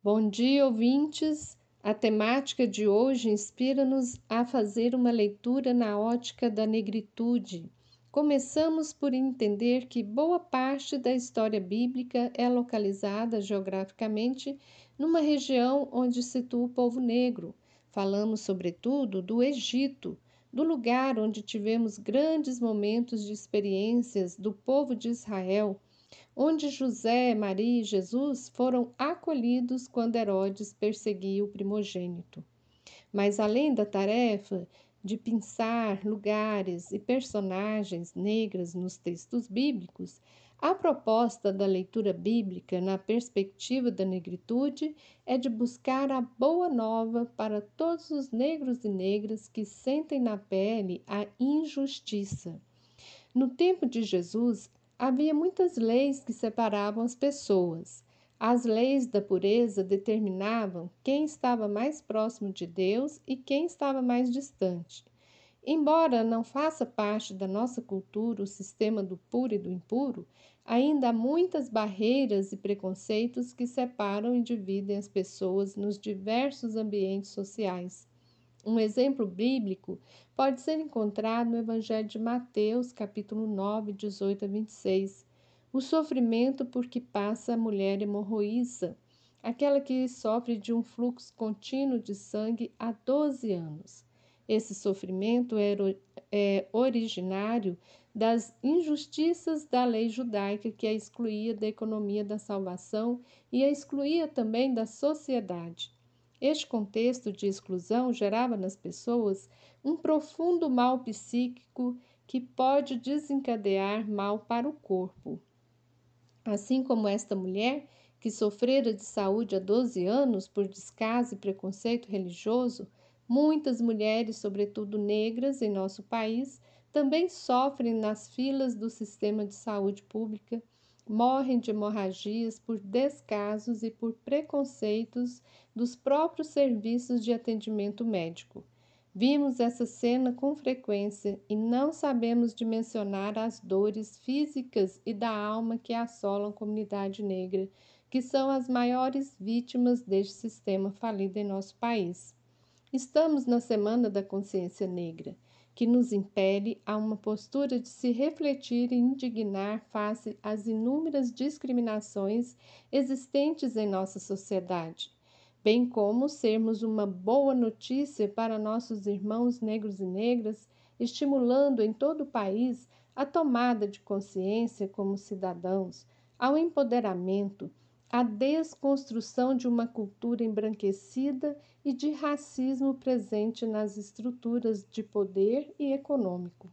Bom dia, ouvintes! A temática de hoje inspira-nos a fazer uma leitura na ótica da negritude. Começamos por entender que boa parte da história bíblica é localizada geograficamente numa região onde situa o povo negro. Falamos, sobretudo, do Egito, do lugar onde tivemos grandes momentos de experiências do povo de Israel, onde José, Maria e Jesus foram acolhidos quando Herodes perseguia o primogênito. Mas além da tarefa de pensar lugares e personagens negras nos textos bíblicos, a proposta da leitura bíblica na perspectiva da negritude é de buscar a boa nova para todos os negros e negras que sentem na pele a injustiça. No tempo de Jesus, havia muitas leis que separavam as pessoas. As leis da pureza determinavam quem estava mais próximo de Deus e quem estava mais distante. Embora não faça parte da nossa cultura o sistema do puro e do impuro, ainda há muitas barreiras e preconceitos que separam e dividem as pessoas nos diversos ambientes sociais. Um exemplo bíblico pode ser encontrado no Evangelho de Mateus, capítulo 9, 18 a 26. O sofrimento por que passa a mulher hemorroísa, aquela que sofre de um fluxo contínuo de sangue há 12 anos. Esse sofrimento é originário das injustiças da lei judaica que a excluía da economia da salvação e a excluía também da sociedade. Este contexto de exclusão gerava nas pessoas um profundo mal psíquico que pode desencadear mal para o corpo. Assim como esta mulher, que sofrera de saúde há 12 anos por descaso e preconceito religioso, Muitas mulheres, sobretudo negras, em nosso país, também sofrem nas filas do sistema de saúde pública, morrem de hemorragias por descasos e por preconceitos dos próprios serviços de atendimento médico. Vimos essa cena com frequência e não sabemos dimensionar as dores físicas e da alma que assolam a comunidade negra, que são as maiores vítimas deste sistema falido em nosso país. Estamos na Semana da Consciência Negra, que nos impele a uma postura de se refletir e indignar face às inúmeras discriminações existentes em nossa sociedade, bem como sermos uma boa notícia para nossos irmãos negros e negras, estimulando em todo o país a tomada de consciência como cidadãos, ao empoderamento a desconstrução de uma cultura embranquecida e de racismo presente nas estruturas de poder e econômico.